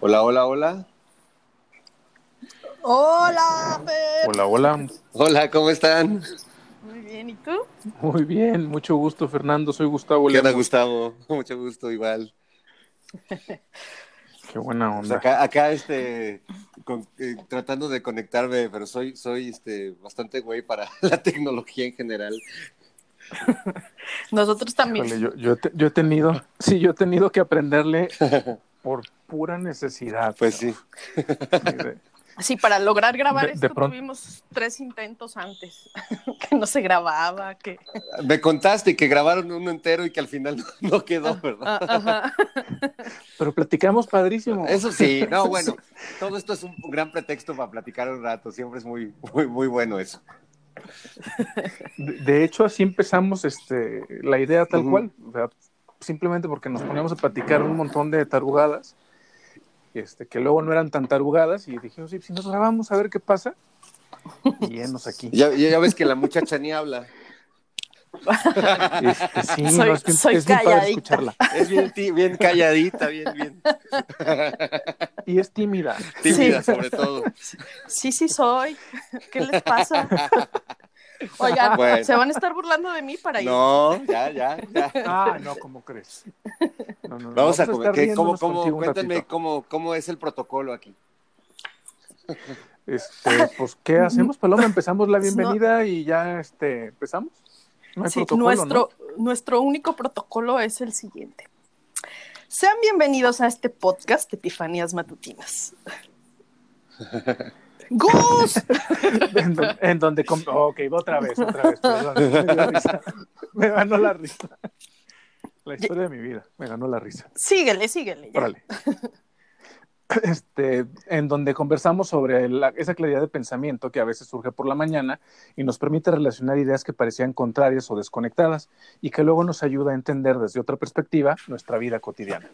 Hola, hola, hola. Hola, Fer. Hola, hola. Hola, ¿cómo están? Muy bien, ¿y tú? Muy bien, mucho gusto, Fernando. Soy Gustavo ¿Qué onda. Gustavo? Mucho gusto, igual. Qué buena Pues onda. acá, acá, este, con- eh, tratando de conectarme, pero soy, soy, este, bastante güey para la tecnología en general. Nosotros también. Híjole, yo, yo, te- yo he tenido, sí, yo he tenido que aprenderle por pura necesidad. Pues sí. Sí, para lograr grabar De- de esto pronto- tuvimos tres intentos antes. que no se grababa, que... Me contaste que grabaron uno entero y que al final no, no quedó, ¿verdad? Ah, ajá. Pero platicamos padrísimo. Eso sí, no, bueno, todo esto es un gran pretexto para platicar un rato, siempre es muy, muy, muy bueno eso. De, de hecho, así empezamos este, la idea tal cual. Simplemente porque nos poníamos a platicar un montón de tarugadas, este, que luego no eran tan tarugadas, y dijimos, sí, si nos grabamos a ver qué pasa. Y enos aquí. Ya, ves que la muchacha ni habla, Este, sí, Soy- no, es bien, soy es bien padre escucharla. es bien, calladita, bien, bien Y es tímida. tímida Sí. sobre todo. Sí, sí soy. ¿Qué les pasa? Oigan, Bueno. se van a estar burlando de mí para ir. No, ya, ya, ya. Ah, no, ¿cómo crees? No, no, no, Vamos a comer. ¿Qué- ¿Cómo, cómo, cuéntame cómo, cómo es el protocolo aquí. Este, pues, ¿qué hacemos, Paloma? Empezamos la bienvenida y ya este, empezamos. No hay Sí, protocolo, nuestro, nuestro único protocolo es el siguiente. Sean bienvenidos a este podcast de Epifanías Matutinas. ¡Gus! En, don- en donde... ok, otra vez, otra vez. perdón, me dio risa. Me ganó la risa. La historia de mi vida, me ganó la risa. Síguele, síguele. ya. Órale. Este, en donde conversamos sobre esa claridad de pensamiento que a veces surge por la mañana y nos permite relacionar ideas que parecían contrarias o desconectadas y que luego nos ayuda a entender desde otra perspectiva nuestra vida cotidiana.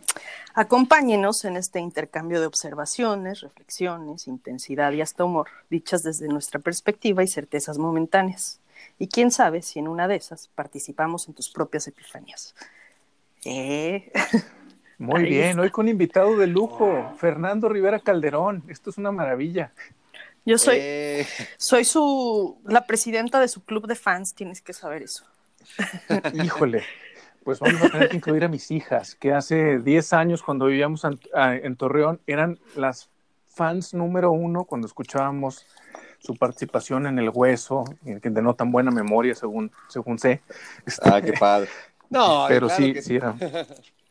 Acompáñenos en este intercambio de observaciones, reflexiones, intensidad y hasta humor, dichas desde nuestra perspectiva y certezas momentáneas. Y quién sabe si en una de esas participamos en tus propias epifanías. ¿Eh? Muy Ahí bien, está. hoy con invitado de lujo, Fernando Rivera Calderón. Esto es una maravilla. Yo soy, Eh, soy su, la presidenta de su club de fans, tienes que saber eso. Híjole, pues vamos a tener que incluir a mis hijas, que hace 10 años cuando vivíamos en, Torreón eran las fans número uno cuando escuchábamos su participación en El Hueso, y que denotan buena memoria según, según sé. Ah, qué padre. No, pero claro sí, que, sí era.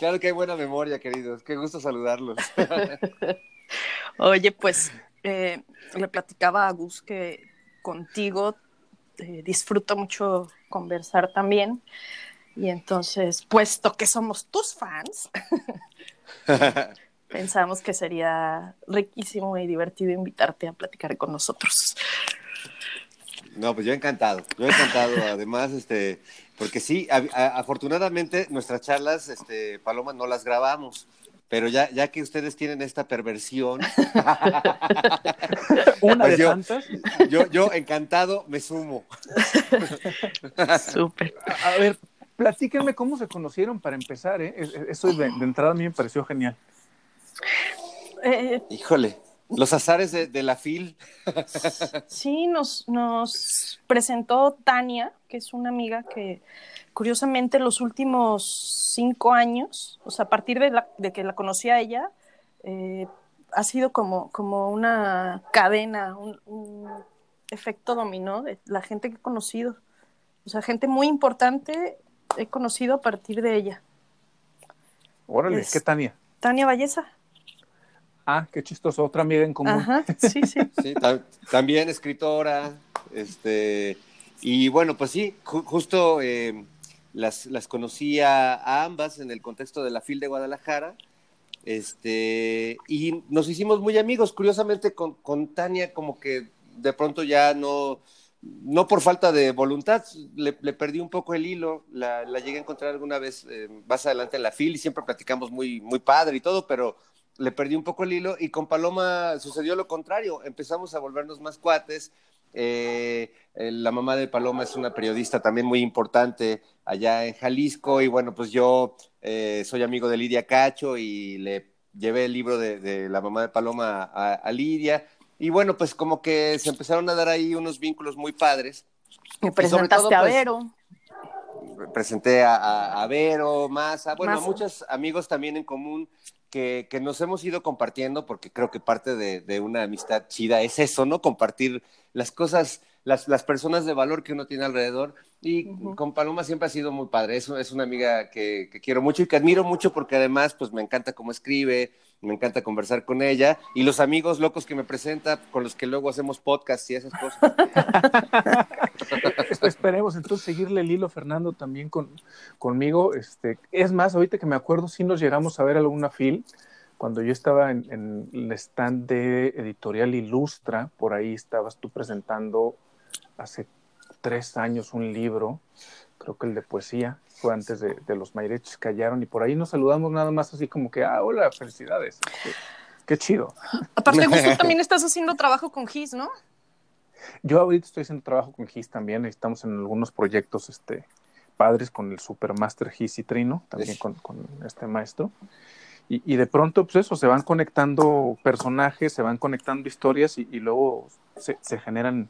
Claro que hay buena memoria, queridos. Qué gusto saludarlos. Oye, pues eh, le platicaba a Gus que contigo eh, disfruto mucho conversar también. Y entonces, puesto que somos tus fans, pensamos que sería riquísimo y divertido invitarte a platicar con nosotros. No, pues yo encantado, yo encantado, además, este, porque sí, a- a- afortunadamente nuestras charlas, este, Paloma, no las grabamos, pero ya, ya que ustedes tienen esta perversión, Una Pues de yo- tantas. yo, yo encantado me sumo. Súper. A a ver, platíquenme cómo se conocieron para empezar, ¿eh? Es- es- Eso de, de entrada a mí me pareció genial. Eh, Híjole, los azares de, de la FIL. Sí, nos, nos presentó Tania, que es una amiga que curiosamente los últimos cinco años, o sea, a partir de, la- de que la conocí a ella, eh, ha sido como, como una cadena, un, un efecto dominó de la gente que he conocido. O sea, gente muy importante he conocido a partir de ella. Órale, Es- ¿qué Tania? Tania Valleza. Ah, qué chistoso, otra amiga en común. Ajá, sí, sí. Sí, ta- también escritora, este, y bueno, pues sí, ju- justo eh, las, las conocí a, a ambas en el contexto de la FIL de Guadalajara, este, y nos hicimos muy amigos, curiosamente con, con Tania como que de pronto ya no, no por falta de voluntad, le, le perdí un poco el hilo, la, la llegué a encontrar alguna vez eh, más adelante en la FIL y siempre platicamos muy, muy padre y todo, pero le perdí un poco el hilo y con Paloma sucedió lo contrario, empezamos a volvernos más cuates. Eh, eh, la mamá de Paloma es una periodista también muy importante allá en Jalisco y bueno, pues yo eh, soy amigo de Lidia Cacho y le llevé el libro de, la mamá de Paloma a, Lidia. Y bueno, pues como que se empezaron a dar ahí unos vínculos muy padres. Me presentaste a pues, Vero. Presenté a, Vero, más, a, bueno, muchos amigos también en común que, nos hemos ido compartiendo, porque creo que parte de, una amistad chida es eso, ¿no? Compartir las cosas, las, las personas de valor que uno tiene alrededor. Y con Paloma siempre ha sido muy padre. Es, es una amiga que, quiero mucho y que admiro mucho porque además, pues me encanta cómo escribe, me encanta conversar con ella. Y los amigos locos que me presenta, con los que luego hacemos podcasts y esas cosas. Esperemos entonces seguirle el hilo, Fernando, también con, conmigo. Este, es más, ahorita que me acuerdo, sí nos llegamos a ver alguna fil. Cuando yo estaba en, en el stand de Editorial Ilustra, por ahí estabas tú presentando hace tres años un libro, creo que el de poesía, fue antes de, los Mayreches callaron y por ahí nos saludamos nada más así como que, ah, hola, felicidades. Qué, chido. Aparte, tú también estás haciendo trabajo con GIS, ¿no? Yo ahorita estoy haciendo trabajo con GIS también, estamos en algunos proyectos este, padres con el Supermaster GIS y Trino, también con, este maestro. Y, de pronto, pues eso, se van conectando personajes, se van conectando historias y, luego se, se, generan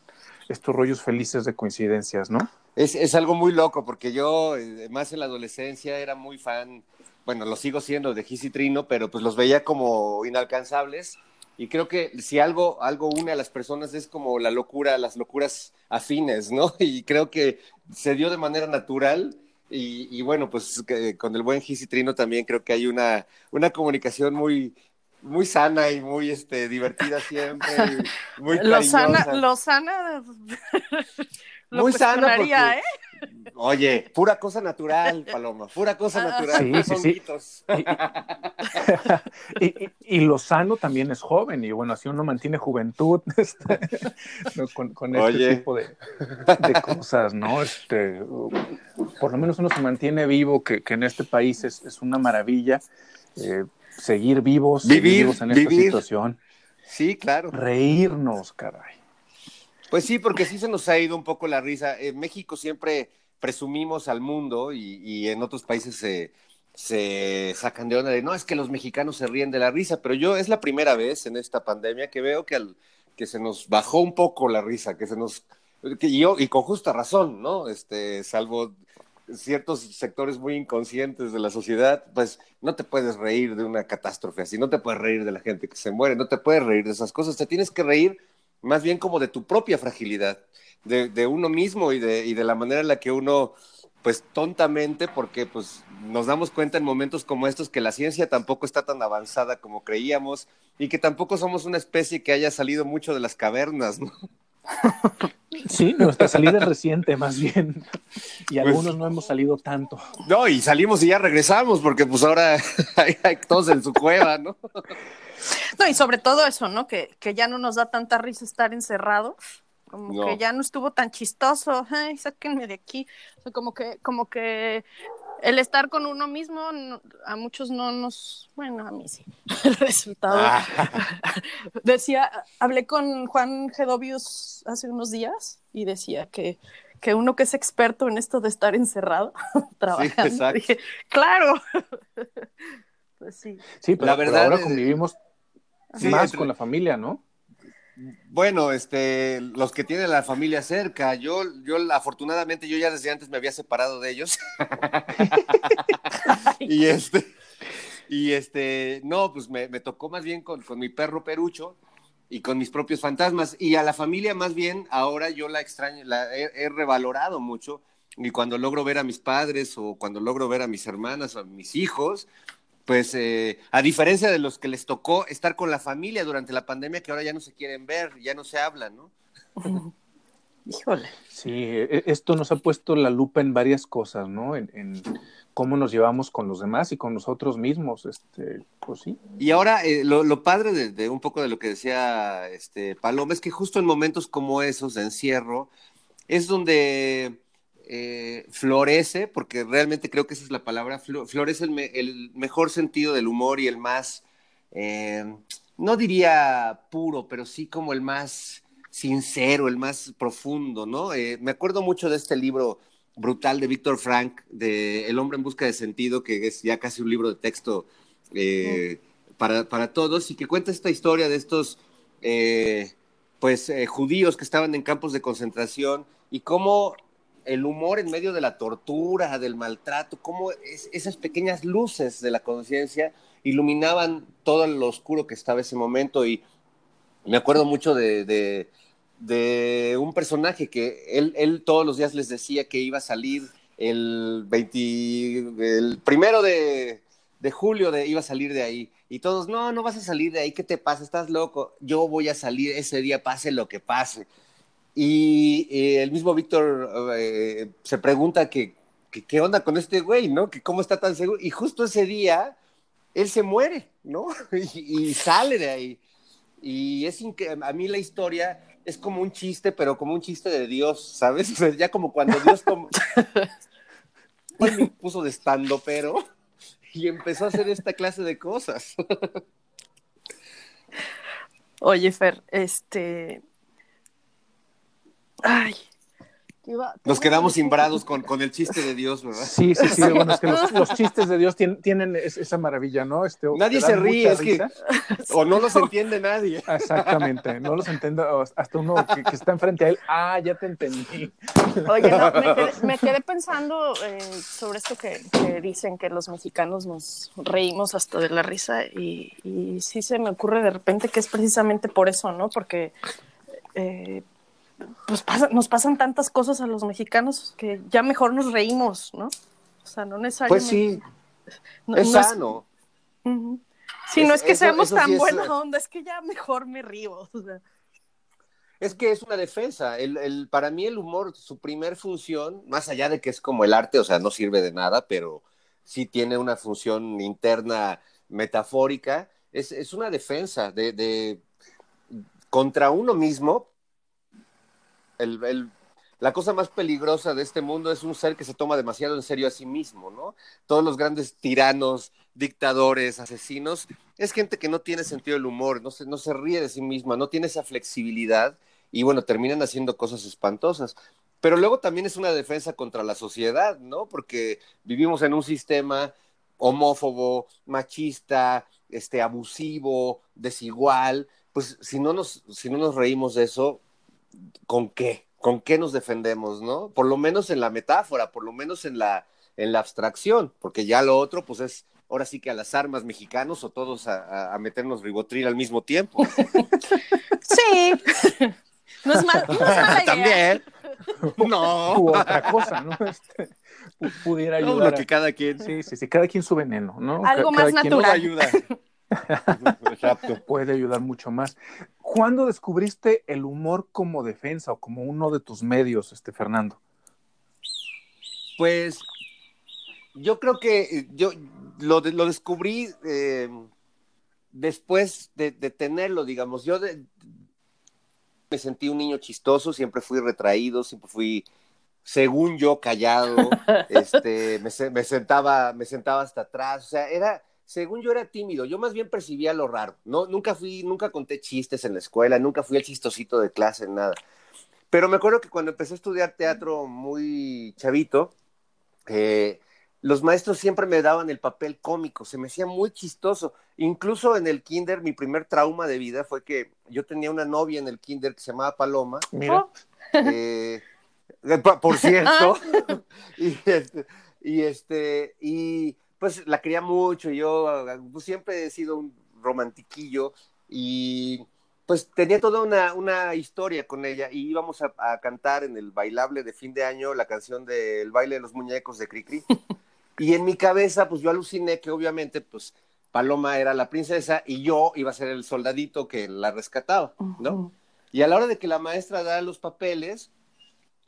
estos rollos felices de coincidencias, ¿no? Es, es algo muy loco, porque yo, eh, más en la adolescencia, era muy fan, bueno, lo sigo siendo de Gis y Trino, pero pues los veía como inalcanzables. Y creo que si algo, algo une a las personas es como la locura, las locuras afines, ¿no? Y creo que se dio de manera natural. Y, y bueno, pues con el buen Gis y Trino también creo que hay una, una comunicación muy, muy sana y muy este, divertida siempre. Muy lo sana, lo sana. Muy sana. ¿eh? Oye, pura cosa natural, Paloma, pura cosa ah. natural. Sí, sí, sí. Y, y, lo sano también es joven, y bueno, así uno mantiene juventud este, con, este tipo de, cosas, ¿no? Este, por lo menos uno se mantiene vivo, que, en este país es, es una maravilla. Eh, seguir vivos, vivir, vivos en esta situación. Sí, claro. Reírnos, caray. Pues sí, porque sí se nos ha ido un poco la risa. En México siempre presumimos al mundo y, en otros países se, se sacan de onda de no, es que los mexicanos se ríen de la risa, pero yo es la primera vez en esta pandemia que veo que, al, que se nos bajó un poco la risa, que se nos... Que yo, y con justa razón, ¿no? Este, salvo ciertos sectores muy inconscientes de la sociedad, pues no te puedes reír de una catástrofe así, no te puedes reír de la gente que se muere, no te puedes reír de esas cosas, te tienes que reír más bien como de tu propia fragilidad, de, uno mismo y de, y de la manera en la que uno, pues tontamente, porque pues nos damos cuenta en momentos como estos que la ciencia tampoco está tan avanzada como creíamos y que tampoco somos una especie que haya salido mucho de las cavernas, ¿no? Sí, nuestra salida es reciente, más bien. Y pues algunos no hemos salido tanto. No, y salimos y ya regresamos, porque pues ahora hay, todos en su cueva, ¿no? No, y sobre todo eso, ¿no? Que, que ya no nos da tanta risa estar encerrados. Como que ya no estuvo tan chistoso. Ay, sáquenme de aquí. O sea, como que, como que el estar con uno mismo a muchos no nos, bueno, a mí sí, el resultado. Ah. decía, hablé con Juan Gedovius hace unos días y decía que, que uno que es experto en esto de estar encerrado, trabajando, dije, claro. pues sí. Sí, pero la verdad ahora convivimos más con la familia, ¿no? Bueno, este, los que tienen la familia cerca, yo, yo afortunadamente yo ya desde antes me había separado de ellos. y este, y este, no, pues me, tocó más bien con, mi perro Perucho y con mis propios fantasmas. Y a la familia más bien, ahora yo la extraño, la he, revalorado mucho. Y cuando logro ver a mis padres o cuando logro ver a mis hermanas o a mis hijos, pues eh, a diferencia de los que les tocó estar con la familia durante la pandemia, que ahora ya no se quieren ver, ya no se hablan, ¿no? Híjole. Sí, e, esto nos ha puesto la lupa en varias cosas, ¿no? En, cómo nos llevamos con los demás y con nosotros mismos, este, pues sí. Y ahora, eh, lo, padre de, un poco de lo que decía este Paloma es que justo en momentos como esos de encierro, es donde eh, florece, porque realmente creo que esa es la palabra, florece el, mejor sentido del humor y el más, eh, no diría puro, pero sí como el más sincero, el más profundo, ¿no? Eh, me acuerdo mucho de este libro brutal de Víctor Frank, de El hombre en busca de sentido, que es ya casi un libro de texto para, para, todos y que cuenta esta historia de estos pues eh, judíos que estaban en campos de concentración y cómo el humor en medio de la tortura, del maltrato, cómo esas pequeñas luces de la conciencia iluminaban todo lo oscuro que estaba ese momento y me acuerdo mucho de, de, un personaje que él, él, todos los días les decía que iba a salir el, 20, el primero de, de julio de, iba a salir de ahí. Y todos, no, no vas a salir de ahí, ¿qué te pasa? Estás loco. Yo voy a salir ese día, pase lo que pase. Y eh, el mismo Víctor eh, se pregunta que, qué onda con este güey, ¿no? Que cómo está tan seguro. Y justo ese día, él se muere, ¿no? y, sale de ahí. Y es a mí la historia es como un chiste, pero como un chiste de Dios, ¿sabes? ya como cuando Dios me puso de estando, pero y empezó a hacer esta clase de cosas. Oye, Fer, este. Ay, nos quedamos simbrados con, con, el chiste de Dios, ¿verdad? Sí, sí, sí. Bueno, es que los, chistes de Dios tienen, esa maravilla, ¿no? Este, nadie se ríe, es que. O no los entiende nadie. Exactamente, no los entiende hasta uno que, está enfrente a él. Ah, ya te entendí. Oye, no, me, quedé, pensando eh, sobre esto que, dicen que los mexicanos nos reímos hasta de la risa y, y sí se me ocurre de repente que es precisamente por eso, ¿no? Porque. Eh, pues nos pasan tantas cosas a los mexicanos que ya mejor nos reímos, ¿no? O sea, no necesariamente. Pues sí, es sano. Sí, no es que seamos tan buena onda, es que ya mejor me río. Es que es una defensa. El, para mí el humor, su primer función, más allá de que es como el arte, o sea, no sirve de nada, pero sí tiene una función interna metafórica, es, una defensa de, de, contra uno mismo, la cosa más peligrosa de este mundo es un ser que se toma demasiado en serio a sí mismo, ¿no? Todos los grandes tiranos, dictadores, asesinos, es gente que no tiene sentido del humor, no se, no se ríe de sí misma, no tiene esa flexibilidad y bueno, terminan haciendo cosas espantosas. Pero luego también es una defensa contra la sociedad, ¿no? Porque vivimos en un sistema homófobo, machista, este, abusivo, desigual, pues si no nos, si no nos reímos de eso, ¿con qué? ¿Con qué nos defendemos, no? Por lo menos en la metáfora, por lo menos en la, en la abstracción, porque ya lo otro, pues es ahora sí que a las armas mexicanos o todos a, meternos ribotril al mismo tiempo. Sí. No es, mal, no es mala idea. También. No. U otra cosa, ¿no? Este, pudiera ayudar. No, que cada quien. Sí, sí, sí, cada quien su veneno, ¿no? Algo más natural. ayuda. Exacto. Puede ayudar mucho más. ¿Cuándo descubriste el humor como defensa o como uno de tus medios, este Fernando? Pues yo creo que eh, yo lo, lo descubrí eh, después de, tenerlo, digamos. Yo me sentí un niño chistoso, siempre fui retraído, siempre fui, según yo, callado. este, me, me, sentaba, me sentaba hasta atrás. O sea, era según yo era tímido, yo más bien percibía lo raro. No, nunca fui, nunca conté chistes en la escuela, nunca fui el chistosito de clase, nada. Pero me acuerdo que cuando empecé a estudiar teatro muy chavito, eh, los maestros siempre me daban el papel cómico, se me hacía muy chistoso. Incluso en el kinder, mi primer trauma de vida fue que yo tenía una novia en el kinder que se llamaba Paloma. Mira. Eh, por cierto. y este, y este, y pues la quería mucho, yo pues, siempre he sido un romantiquillo y pues tenía toda una, una historia con ella y íbamos a, cantar en el bailable de fin de año la canción del baile de los muñecos de Cricri. y en mi cabeza, pues yo aluciné que obviamente, pues Paloma era la princesa y yo iba a ser el soldadito que la rescataba, ¿no? Y a la hora de que la maestra da los papeles,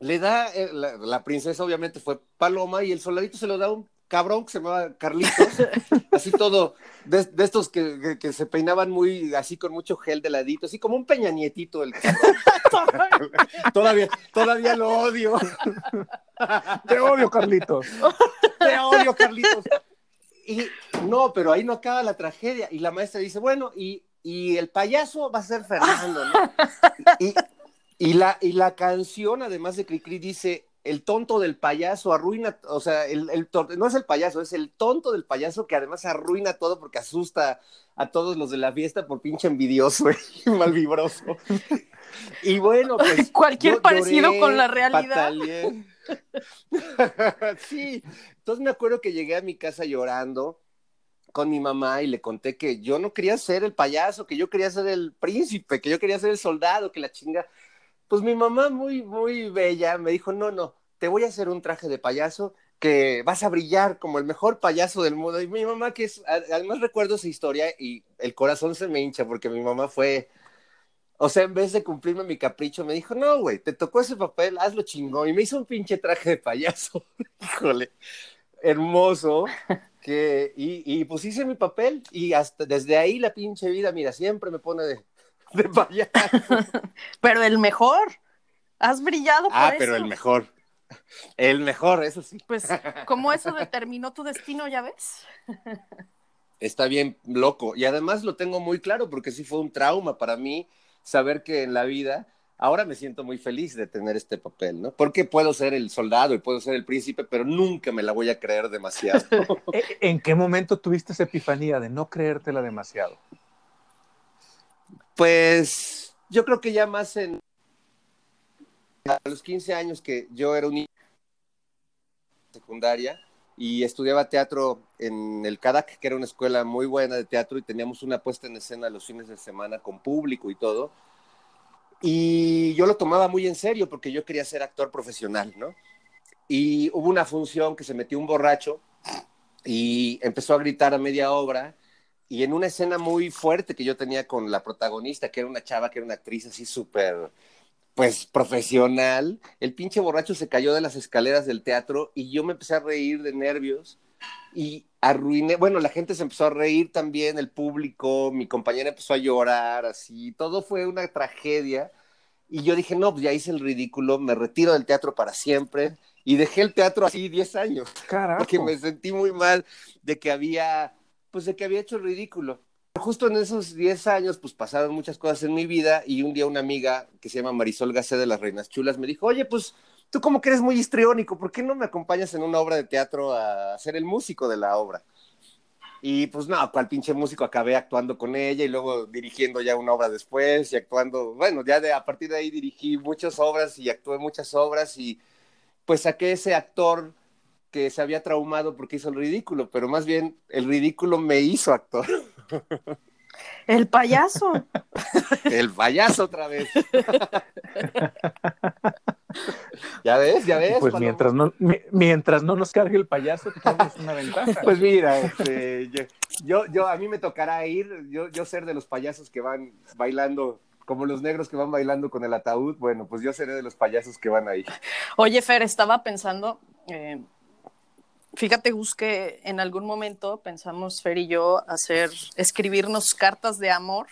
le da, eh, la, princesa obviamente fue Paloma y el soldadito se lo da un cabrón que se llamaba Carlitos, así todo, de, estos que, se peinaban muy, así con mucho gel de ladito, así como un peñanietito el cabrón. todavía, todavía lo odio. Te odio, Carlitos. Te odio, Carlitos. Y no, pero ahí no acaba la tragedia. Y la maestra dice, bueno, y, y el payaso va a ser Fernando, ¿no? Y, y, la, y la canción, además de Cricri, dice, el tonto del payaso arruina, o sea, el, el, no es el payaso, es el tonto del payaso que además arruina todo porque asusta a todos los de la fiesta por pinche envidioso y malvibroso. Y bueno, pues. Cualquier parecido con la realidad. sí, entonces me acuerdo que llegué a mi casa llorando con mi mamá y le conté que yo no quería ser el payaso, que yo quería ser el príncipe, que yo quería ser el soldado, que la chinga. Pues mi mamá muy, muy bella me dijo, no, no, te voy a hacer un traje de payaso que vas a brillar como el mejor payaso del mundo. Y mi mamá, que es, además recuerdo esa historia y el corazón se me hincha porque mi mamá fue, o sea, en vez de cumplirme mi capricho, me dijo, no, güey, te tocó ese papel, hazlo chingón. Y me hizo un pinche traje de payaso. Híjole, hermoso. Que, y, y pues hice mi papel y hasta desde ahí la pinche vida, mira, siempre me pone de, de payaso. pero el mejor. Has brillado por Ah, pero el mejor. El mejor, eso sí. Pues, como eso determinó tu destino, ya ves. Está bien loco. Y además lo tengo muy claro porque sí fue un trauma para mí saber que en la vida ahora me siento muy feliz de tener este papel, ¿no? Porque puedo ser el soldado y puedo ser el príncipe, pero nunca me la voy a creer demasiado. ¿En qué momento tuviste esa epifanía de no creértela demasiado? Pues yo creo que ya más en a los 15 años que yo era un secundaria y estudiaba teatro en el CADAC, que era una escuela muy buena de teatro y teníamos una puesta en escena los fines de semana con público y todo. Y yo lo tomaba muy en serio porque yo quería ser actor profesional, ¿no? Y hubo una función que se metió un borracho y empezó a gritar a media obra y en una escena muy fuerte que yo tenía con la protagonista, que era una chava, que era una actriz así súper, pues profesional, el pinche borracho se cayó de las escaleras del teatro y yo me empecé a reír de nervios y arruiné, bueno, la gente se empezó a reír también, el público, mi compañera empezó a llorar, así, todo fue una tragedia. Y yo dije, no, pues ya hice el ridículo, me retiro del teatro para siempre. Y dejé el teatro así 10 años. Carajo. Porque me sentí muy mal de que había, pues de que había hecho el ridículo. Justo en esos 10 años, pues pasaron muchas cosas en mi vida y un día una amiga que se llama Marisol Gacé de las Reinas Chulas me dijo, oye, pues tú como que eres muy histriónico, ¿por qué no me acompañas en una obra de teatro a ser el músico de la obra? Y pues no, cual pinche músico acabé actuando con ella y luego dirigiendo ya una obra después y actuando, bueno, ya de, a partir de ahí dirigí muchas obras y actué muchas obras y pues saqué ese actor que se había traumado porque hizo el ridículo, pero más bien el ridículo me hizo actor. El payaso. El payaso otra vez. ya ves, ya ves. Pues mientras no, mientras no nos cargue el payaso, es una ventaja. Pues mira, este, yo, yo, a mí me tocará ir, yo, yo ser de los payasos que van bailando como los negros que van bailando con el ataúd, bueno, pues yo seré de los payasos que van ahí. Oye, Fer, estaba pensando, eh, fíjate, Gus, que en algún momento pensamos Fer y yo hacer, escribirnos cartas de amor,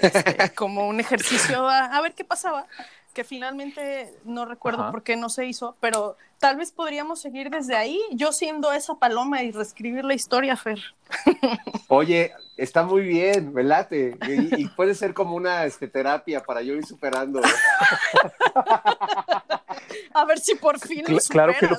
este, como un ejercicio a, ver qué pasaba que finalmente no recuerdo por qué no se hizo, pero tal vez podríamos seguir desde ahí, yo siendo esa paloma y reescribir la historia, Fer. Oye, está muy bien, me late, y, puede ser como una este, terapia para yo ir superando. A ver si por fin lo Claro que lo,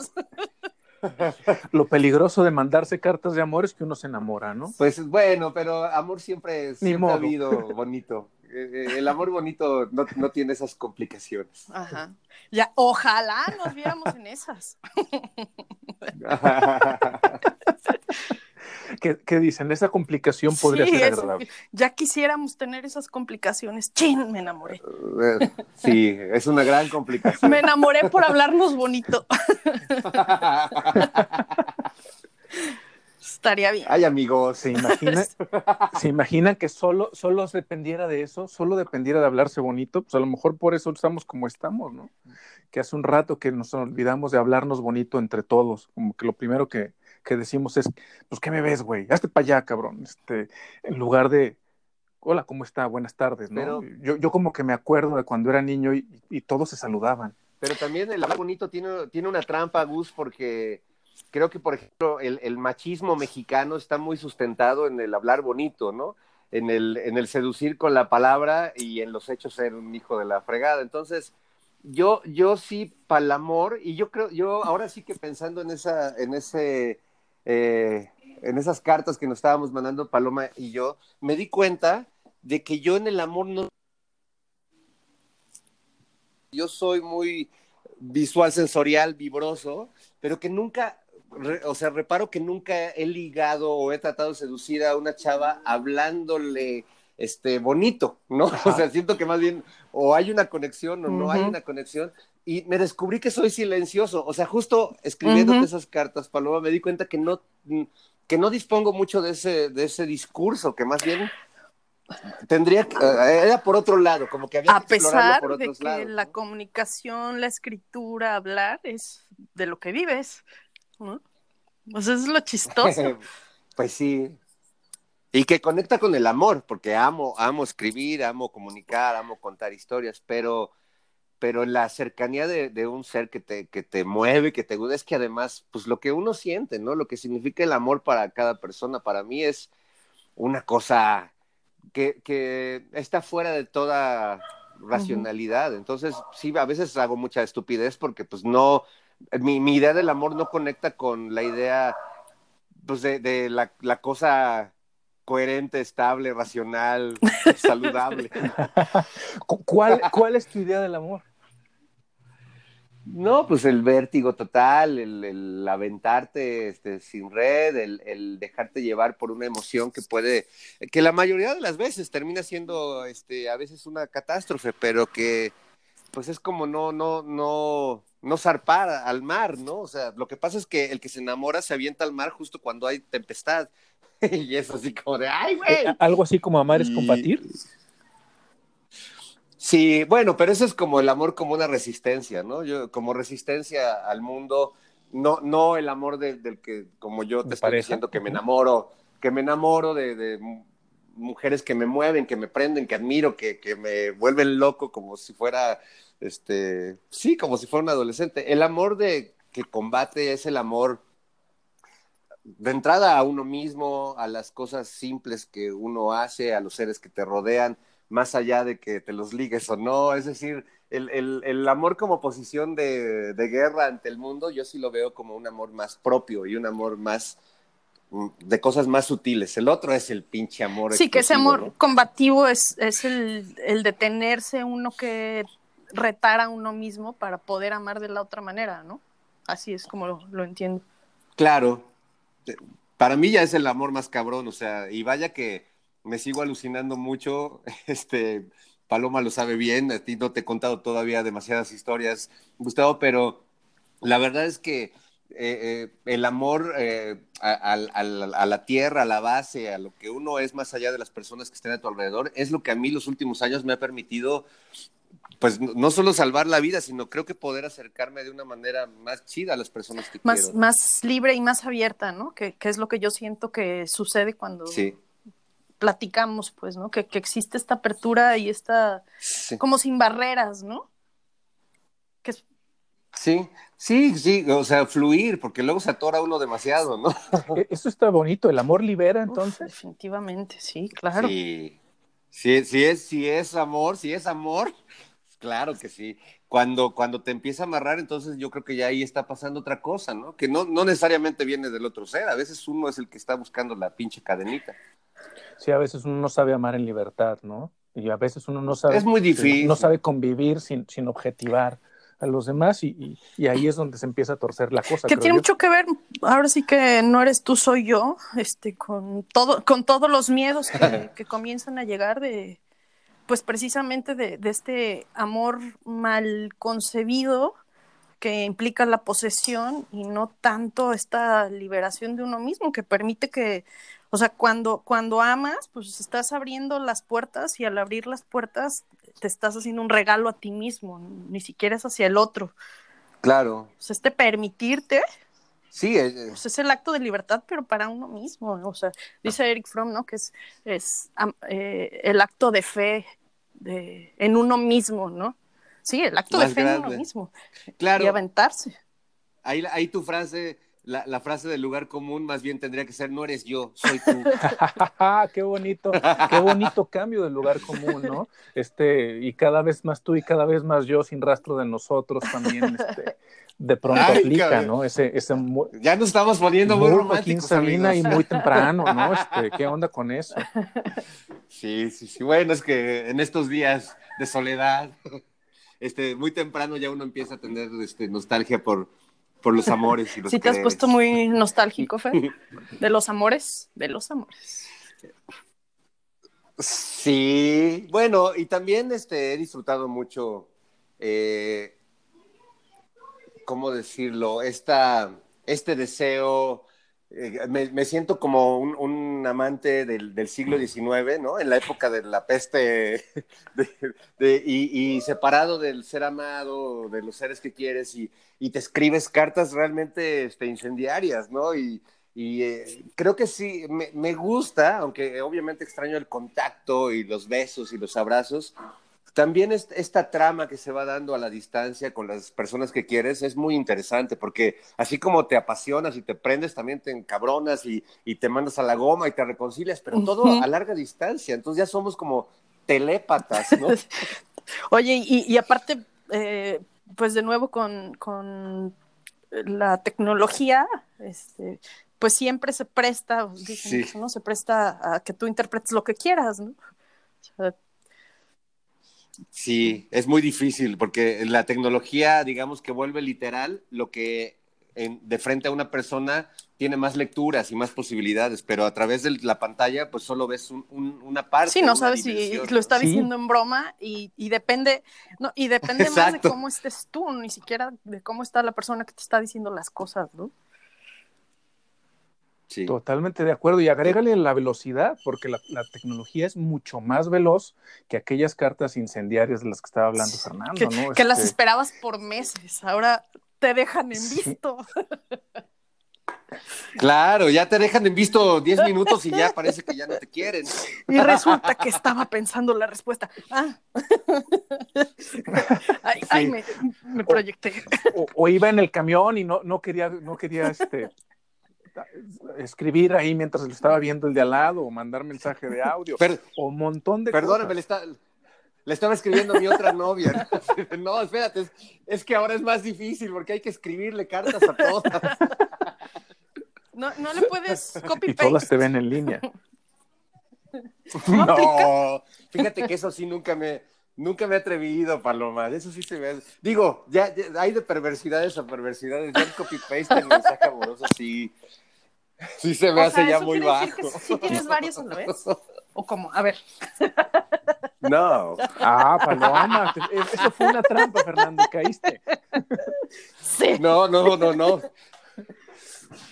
peligroso de mandarse cartas de amor es que uno se enamora, ¿no? Pues bueno, pero amor siempre, siempre ha habido bonito. Eh, eh, el amor bonito no, no, tiene esas complicaciones. Ajá. Ya, ojalá nos viéramos en esas. ¿Qué, dicen? Esa complicación podría ser agradable. ya quisiéramos tener esas complicaciones. ¡Chin! Me enamoré. Eh, sí, es una gran complicación. Me enamoré por hablarnos bonito. Estaría bien. Ay, amigos. ¿Se imaginan, ¿se imaginan que solo, solo dependiera de eso? Solo dependiera de hablarse bonito. Pues a lo mejor por eso estamos como estamos, ¿no? Que hace un rato que nos olvidamos de hablarnos bonito entre todos. Como que lo primero que, que decimos es, pues, ¿qué me ves, güey? Hazte para allá, cabrón. Este, en lugar de, hola, ¿cómo está? Buenas tardes, ¿no? yo, yo como que me acuerdo de cuando era niño y, y todos se saludaban. Pero también el hablar bonito tiene, tiene una trampa, Gus, porque creo que, por ejemplo, el, el, machismo mexicano está muy sustentado en el hablar bonito, ¿no? En el, en el seducir con la palabra y en los hechos ser un hijo de la fregada. Entonces, yo, yo sí para el amor, y yo creo, yo ahora sí que pensando en esa, en ese, eh, en esas cartas que nos estábamos mandando Paloma y yo, me di cuenta de que yo en el amor no. Yo soy muy visual, sensorial, vibroso, pero que nunca, o sea, reparo que nunca he ligado o he tratado de seducir a una chava hablándole este, bonito, ¿no? O sea, siento que más bien o hay una conexión o no hay una conexión. Y me descubrí que soy silencioso. O sea, justo escribiendo esas cartas, Paloma, me di cuenta que no, que no dispongo mucho de ese, de ese discurso, que más bien tendría que, eh, era por otro lado, como que había a pesar por de que la comunicación, la escritura, hablar es de lo que vives, ¿no? Pues es lo chistoso. pues sí, y que conecta con el amor, porque amo, amo escribir, amo comunicar, amo contar historias, pero, pero la cercanía de, un ser que te, que te mueve, que te gusta, es que además, pues lo que uno siente, ¿no? Lo que significa el amor para cada persona, para mí es una cosa que, que está fuera de toda racionalidad. Entonces, sí, a veces hago mucha estupidez porque pues no, mi, mi idea del amor no conecta con la idea, pues de, de la, la cosa coherente, estable, racional, saludable. ¿Cuál, ¿Cuál es tu idea del amor? No, pues el vértigo total, el, aventarte este, sin red, el, dejarte llevar por una emoción que puede, que la mayoría de las veces termina siendo este, a veces una catástrofe, pero que pues es como no, no, no, no zarpar al mar, ¿no? O sea, lo que pasa es que el que se enamora se avienta al mar justo cuando hay tempestad. y es así como de, ¡ay, güey! Eh, Algo así como amar es combatir. Sí, bueno, pero eso es como el amor como una resistencia, ¿no? Yo, como resistencia al mundo, no, no el amor del que, como yo te estoy diciendo, que me enamoro, que me enamoro de, mujeres que me mueven, que me prenden, que admiro, que, que, me vuelven loco como si fuera, este, sí, como si fuera un adolescente. El amor de que combate es el amor de entrada a uno mismo, a las cosas simples que uno hace, a los seres que te rodean, más allá de que te los ligues o no. Es decir, el, amor como posición de, guerra ante el mundo, yo sí lo veo como un amor más propio y un amor más de cosas más sutiles. El otro es el pinche amor. Sí, que ese amor combativo es, es el, el detenerse uno que retar a uno mismo para poder amar de la otra manera, ¿no? Así es como lo entiendo. Claro, para mí ya es el amor más cabrón, o sea, y vaya que me sigo alucinando mucho, este, Paloma lo sabe bien, a ti no te he contado todavía demasiadas historias, Gustavo, pero la verdad es que eh, eh, el amor eh, a, la tierra, a la base, a lo que uno es más allá de las personas que estén a tu alrededor, es lo que a mí los últimos años me ha permitido pues no solo salvar la vida, sino creo que poder acercarme de una manera más chida a las personas que más, quiero. Más libre y más abierta, ¿no? Que, es lo que yo siento que sucede cuando platicamos, pues, ¿no? Que, existe esta apertura y esta, como sin barreras, ¿no? Que Sí, sí, sí, o sea, fluir, porque luego se atora uno demasiado, ¿no? E, eso está bonito, el amor libera entonces. definitivamente, sí, claro. Sí. Si, si, es, si es amor, si es amor, Claro que sí. Cuando, cuando te empieza a amarrar, entonces yo creo que ya ahí está pasando otra cosa, ¿no? Que no, no necesariamente viene del otro ser, a veces uno es el que está buscando la pinche cadenita. Sí, a veces uno no sabe amar en libertad, ¿no? Y a veces uno no sabe. Es muy difícil. No sabe convivir sin, sin objetivar a los demás y, y, ahí es donde se empieza a torcer la cosa. Que tiene mucho que ver, ahora sí que no eres tú, soy yo, este, con todo, con todos los miedos que, que comienzan a llegar de, pues precisamente de, este amor mal concebido que implica la posesión y no tanto esta liberación de uno mismo que permite que, o sea, cuando, cuando amas, pues estás abriendo las puertas y al abrir las puertas te estás haciendo un regalo a ti mismo, ni siquiera es hacia el otro. Claro. O sea, este permitirte. Sí, pues es el acto de libertad, pero para uno mismo. O sea, dice Eric Fromm, ¿no? Que es, es eh, el acto de fe de, en uno mismo, ¿no? Sí, el acto de fe en uno mismo. Claro. Y aventarse. Ahí, ahí tu frase la, frase del lugar común más bien tendría que ser no eres yo, soy tú. qué bonito, qué bonito cambio del lugar común, ¿no? Este, y cada vez más tú y cada vez más yo sin rastro de nosotros también, este, de pronto aplica, ¿no? Ese, ese ya nos estamos poniendo muy, románticos. Sabina y muy temprano, ¿no? Este, ¿qué onda con eso? Sí, sí, sí. Bueno, es que en estos días de soledad, este, muy temprano ya uno empieza a tener este, nostalgia por, por los amores. Y los sí, te has puesto muy nostálgico, Fer. De los amores, de los amores. Sí, bueno, y también este, he disfrutado mucho, eh, ¿cómo decirlo? Esta, este deseo eh, me, siento como un, amante del, siglo XIX, ¿no? En la época de la peste y, separado del ser amado, de los seres que quieres y, te escribes cartas realmente este, incendiarias, ¿no? Y, eh, creo que sí, me, me, gusta, aunque obviamente extraño el contacto y los besos y los abrazos, también esta trama que se va dando a la distancia con las personas que quieres es muy interesante porque así como te apasionas y te prendes, también te encabronas y, te mandas a la goma y te reconcilias, pero todo a larga distancia. Entonces ya somos como telépatas, ¿no? Oye, y, aparte, eh, pues de nuevo con, la tecnología, este, pues siempre se presta, dicen, ¿no? Se presta a que tú interpretes lo que quieras, ¿no? Sí, es muy difícil porque la tecnología, digamos que vuelve literal lo que de frente a una persona tiene más lecturas y más posibilidades, pero a través de la pantalla pues solo ves una parte. Sí, no sabes si lo está diciendo en broma y, depende, no, y depende más de cómo estés tú, ni siquiera de cómo está la persona que te está diciendo las cosas, ¿no? Totalmente de acuerdo. Y agrégale la velocidad, porque la, tecnología es mucho más veloz que aquellas cartas incendiarias de las que estaba hablando Fernando. Que, ¿no? que las este esperabas por meses, ahora te dejan en visto. Claro, ya te dejan en visto 10 minutos y ya parece que ya no te quieren. Y resulta que estaba pensando la respuesta. Ah. Ay, me, proyecté. O, iba en el camión y no, no quería, no quería este, escribir ahí mientras lo estaba viendo el de al lado o mandar mensaje de audio o un montón de Perdóname, le, le estaba escribiendo a mi otra novia. No, espérate, es, que ahora es más difícil porque hay que escribirle cartas a todas. No, no le puedes copy Y todas te ven en línea. No, fíjate que eso sí nunca me, nunca me he atrevido, Paloma. Eso sí se ve. Digo, ya, hay de perversidades a perversidades. Ya el copy-paste el mensaje amoroso sí, Sí se me hace ya muy bajo. Si tienes varios la vez. ¿O cómo? A ver. No. Ah, Paloma. Eso fue una trampa, Fernando. Caíste. Sí. No, no, no, no.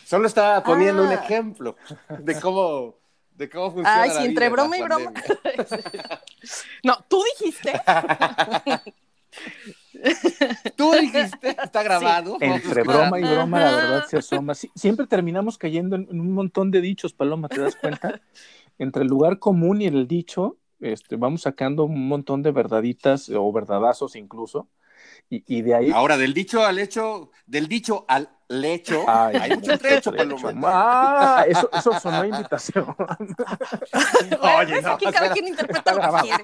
Solo estaba poniendo un ah. ejemplo de cómo, de cómo funciona. Ay, sí, entre broma y broma. no, tú dijiste. Tú dijiste, está grabado. Entre broma y broma, la verdad se asoma. siempre terminamos cayendo en, un montón de dichos, Paloma, ¿te das cuenta? Entre el lugar común y el dicho, este, vamos sacando un montón de verdaditas o verdadazos incluso. Y, de ahí. Ahora, del dicho al hecho, del dicho al lecho, hay mucho trecho, Paloma. Ah, eso, eso sonó invitación. Oye, no, aquí cada quien interpreta lo que quiere.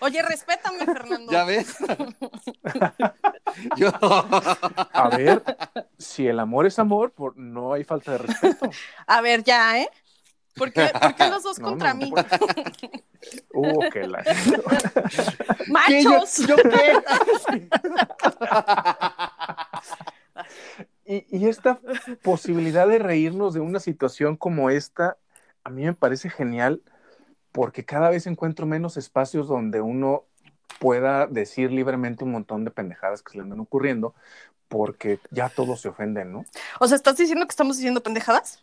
Oye, respétame, Fernando. ¿Ya ves? A ver, si el amor es amor, por, no hay falta de respeto. A ver, ya, ¿eh? ¿Por qué, los dos contra mí? Uh, qué la... ¡Machos! ¿Yo, qué? y, y esta posibilidad de reírnos de una situación como esta, a mí me parece genial porque cada vez encuentro menos espacios donde uno pueda decir libremente un montón de pendejadas que se le andan ocurriendo, porque ya todos se ofenden, ¿no? O sea, ¿estás diciendo que estamos diciendo pendejadas?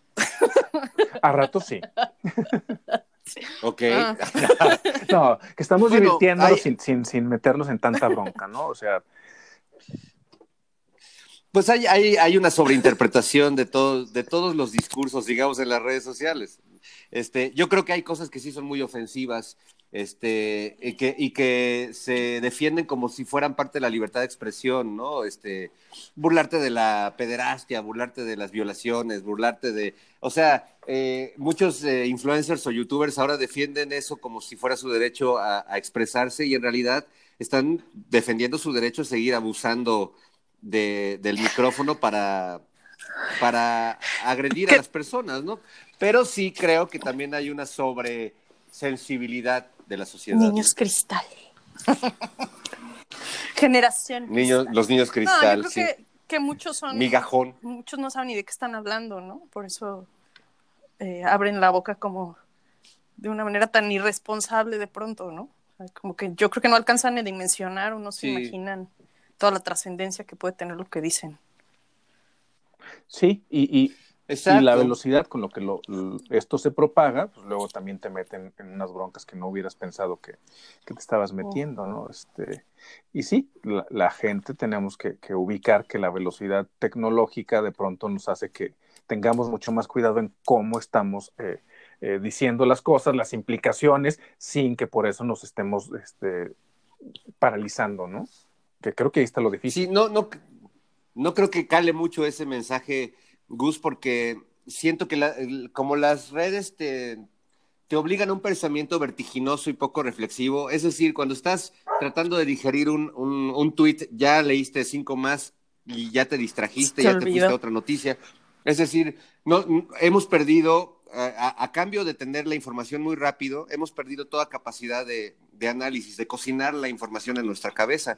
A rato sí. Ok. Ah. no, que estamos divirtiéndonos sin, meternos en tanta bronca, ¿no? O sea. Pues hay, hay, hay una sobreinterpretación de todos, de todos los discursos, digamos, en las redes sociales. Este, yo creo que hay cosas que sí son muy ofensivas este, y que, y que se defienden como si fueran parte de la libertad de expresión, ¿no? Este, burlarte de la pederastia, burlarte de las violaciones, burlarte de, o sea, eh, muchos eh, influencers o youtubers ahora defienden eso como si fuera su derecho a, expresarse y en realidad están defendiendo su derecho a seguir abusando del micrófono para, para agredir a las personas, ¿no? Pero sí creo que también hay una sobresensibilidad de la sociedad. Niños cristal. Generación. Niños, los niños cristal. No, yo creo que, muchos son. Migajón. Muchos no saben ni de qué están hablando, ¿no? Por eso eh, abren la boca como de una manera tan irresponsable de pronto, ¿no? Como que yo creo que no alcanzan a dimensionar o no se imaginan toda la trascendencia que puede tener lo que dicen. Sí, y, y la velocidad con lo que lo, esto se propaga, pues luego también te meten en unas broncas que no hubieras pensado que, te estabas metiendo, ¿no? Este, y sí, la, gente tenemos que, ubicar que la velocidad tecnológica de pronto nos hace que tengamos mucho más cuidado en cómo estamos eh, eh, diciendo las cosas, las implicaciones, sin que por eso nos estemos este, paralizando, ¿no? Que creo que ahí está lo difícil. Sí, no, no, no creo que cale mucho ese mensaje Gus, porque siento que como las redes te, te obligan a un pensamiento vertiginoso y poco reflexivo, es decir, cuando estás tratando de digerir un, un, un tweet, ya leíste cinco más y ya te distrajiste, ya te fuiste a otra noticia. Es decir, no, hemos perdido, a, cambio de tener la información muy rápido, hemos perdido toda capacidad de, de análisis, de cocinar la información en nuestra cabeza.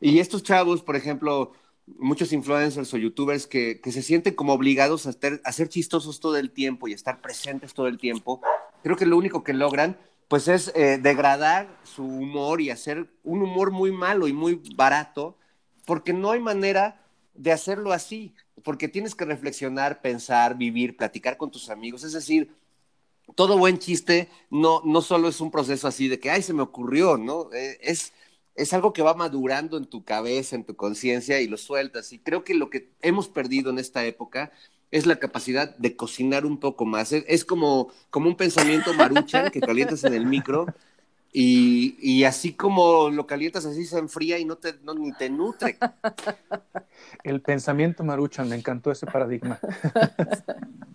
Y estos chavos, por ejemplo, muchos influencers o youtubers que, se sienten como obligados a, ser chistosos todo el tiempo y estar presentes todo el tiempo, creo que lo único que logran pues es eh, degradar su humor y hacer un humor muy malo y muy barato, porque no hay manera de hacerlo así, porque tienes que reflexionar, pensar, vivir, platicar con tus amigos, es decir, todo buen chiste no, no solo es un proceso así de que, ay, se me ocurrió, ¿no? Eh, es es algo que va madurando en tu cabeza, en tu conciencia y lo sueltas. Y creo que lo que hemos perdido en esta época es la capacidad de cocinar un poco más. Es, como, como un pensamiento maruchan que calientas en el micro y, así como lo calientas, así se enfría y no te, ni te nutre. El pensamiento maruchan, me encantó ese paradigma.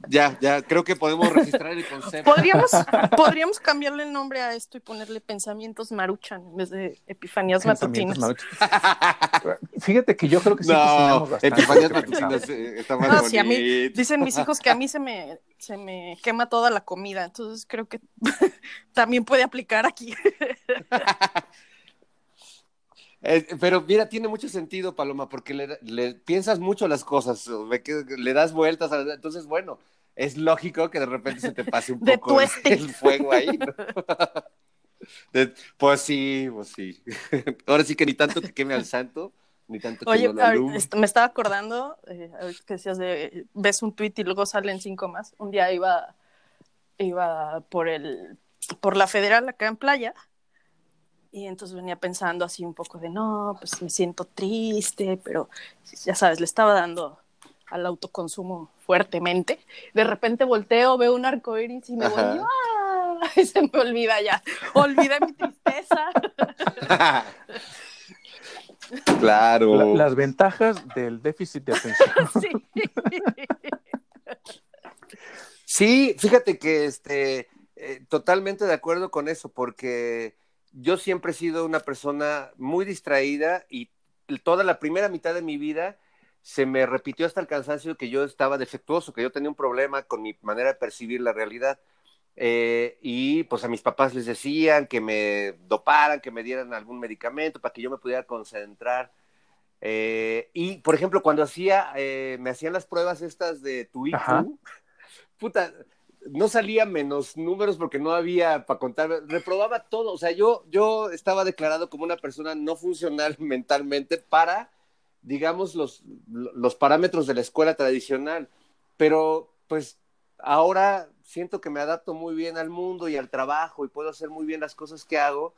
Ya, ya, creo que podemos registrar el concepto. Podríamos, podríamos cambiarle el nombre a esto y ponerle pensamientos maruchan en vez de epifanías matutinas. Fíjate que yo creo que sí no, epifanías matutinas eh, está más no, a mí, dicen mis hijos que a mí se me, se me quema toda la comida, entonces creo que también puede aplicar aquí. Eh, pero mira, tiene mucho sentido, Paloma, porque le, piensas mucho las cosas, le das vueltas, entonces, bueno, es lógico que de repente se te pase un poco el, fuego ahí. pues sí, pues sí. Ahora sí que ni tanto que queme al santo, ni tanto Oye, me estaba acordando, eh, que decías de, ves un tweet y luego salen cinco más. Un día iba, iba por el, por la federal acá en playa y entonces venía pensando así un poco de, no, pues me siento triste, pero ya sabes, le estaba dando al autoconsumo fuertemente. De repente volteo, veo un arco iris y me voy, ¡ah! Y se me olvida ya. Olvidé mi tristeza. Claro. las ventajas del déficit de atención. Sí. sí, fíjate que este, eh, totalmente de acuerdo con eso, porque yo siempre he sido una persona muy distraída y toda la primera mitad de mi vida se me repitió hasta el cansancio que yo estaba defectuoso, que yo tenía un problema con mi manera de percibir la realidad. Eh, y pues a mis papás les decían que me doparan, que me dieran algún medicamento para que yo me pudiera concentrar. Eh, y por ejemplo, cuando hacía, eh, me hacían las pruebas estas de tu IQ, puta, no salía menos números porque no había para contar, reprobaba todo, o sea, yo, yo estaba declarado como una persona no funcional mentalmente para, digamos, los, los parámetros de la escuela tradicional, pero pues ahora siento que me adapto muy bien al mundo y al trabajo y puedo hacer muy bien las cosas que hago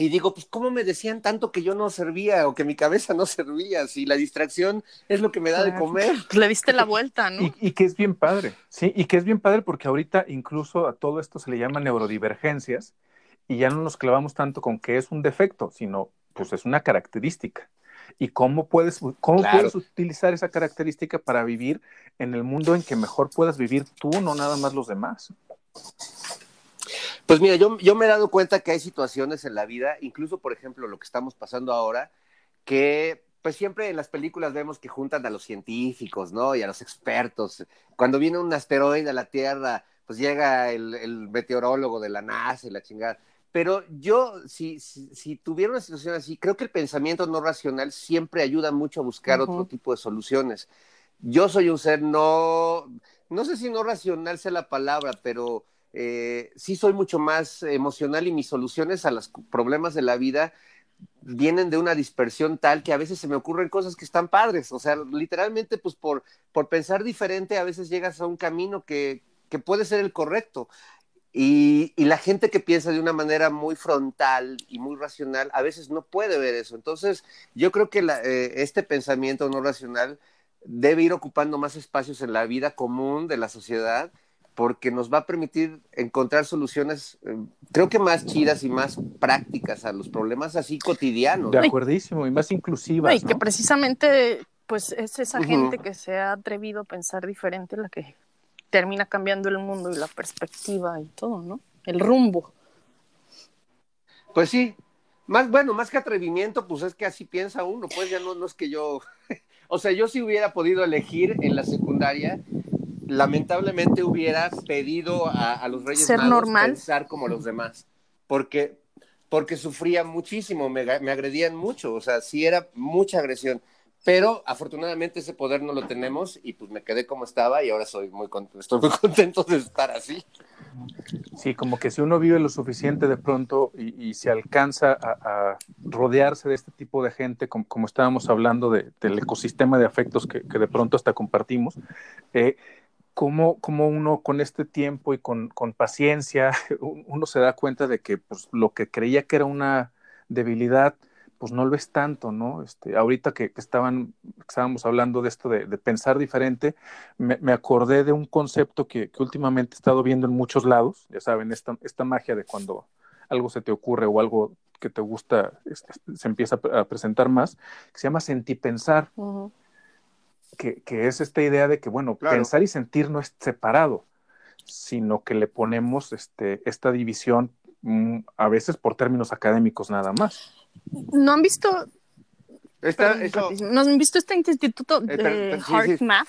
y digo, pues, ¿cómo me decían tanto que yo no servía o que mi cabeza no servía? Si la distracción es lo que me da de comer. Le diste la vuelta, ¿no? Y, que es bien padre, sí, y que es bien padre porque ahorita incluso a todo esto se le llama neurodivergencias y ya no nos clavamos tanto con que es un defecto, sino pues es una característica. ¿Y cómo puedes, cómo puedes utilizar esa característica para vivir en el mundo en que mejor puedas vivir tú, no nada más los demás? Pues mira, yo, yo me he dado cuenta que hay situaciones en la vida, incluso por ejemplo lo que estamos pasando ahora, que pues siempre en las películas vemos que juntan a los científicos, ¿no? Y a los expertos. Cuando viene un asteroide a la Tierra, pues llega el, el meteorólogo de la NASA y la chingada. Pero yo, si, si, tuviera una situación así, creo que el pensamiento no racional siempre ayuda mucho a buscar otro tipo de soluciones. Yo soy un ser no, no sé si no racional sea la palabra, pero eh, sí soy mucho más emocional y mis soluciones a los problemas de la vida vienen de una dispersión tal que a veces se me ocurren cosas que están padres. O sea, literalmente, pues por, por pensar diferente, a veces llegas a un camino que, que puede ser el correcto. Y, la gente que piensa de una manera muy frontal y muy racional a veces no puede ver eso. Entonces, yo creo que eh, este pensamiento no racional debe ir ocupando más espacios en la vida común de la sociedad porque nos va a permitir encontrar soluciones, eh, creo que más chidas y más prácticas a los problemas así cotidianos. De acuerdísimo, y más inclusivas. Y que precisamente, pues, es esa gente que se ha atrevido a pensar diferente la que termina cambiando el mundo y la perspectiva y todo, ¿no? El rumbo. Pues sí, más bueno, más que atrevimiento, pues es que así piensa uno, pues ya no, no es que yo, o sea, yo si hubiera podido elegir en la secundaria, lamentablemente hubiera pedido a, los Reyes Ser normal. pensar como los demás, porque porque sufría muchísimo, me, me agredían mucho, o sea, sí era mucha agresión. Pero afortunadamente ese poder no lo tenemos y pues me quedé como estaba y ahora soy muy estoy muy contento de estar así. Sí, como que si uno vive lo suficiente de pronto y, se alcanza a, rodearse de este tipo de gente, como, estábamos hablando del ecosistema de afectos que, de pronto hasta compartimos, eh, como, uno con este tiempo y con, con, paciencia, uno se da cuenta de que pues, lo que creía que era una debilidad, pues no lo es tanto, ¿no? Este, ahorita que, estaban, estábamos hablando de esto de, pensar diferente, me, acordé de un concepto que, últimamente he estado viendo en muchos lados, ya saben, esta, esta magia de cuando algo se te ocurre o algo que te gusta este, se empieza a presentar más, que se llama sentipensar, que, que, es esta idea de que, bueno, pensar y sentir no es separado, sino que le ponemos este, esta división mm, a veces por términos académicos nada más. ¿No han visto? ¿No han visto este instituto eh, de Heart Math?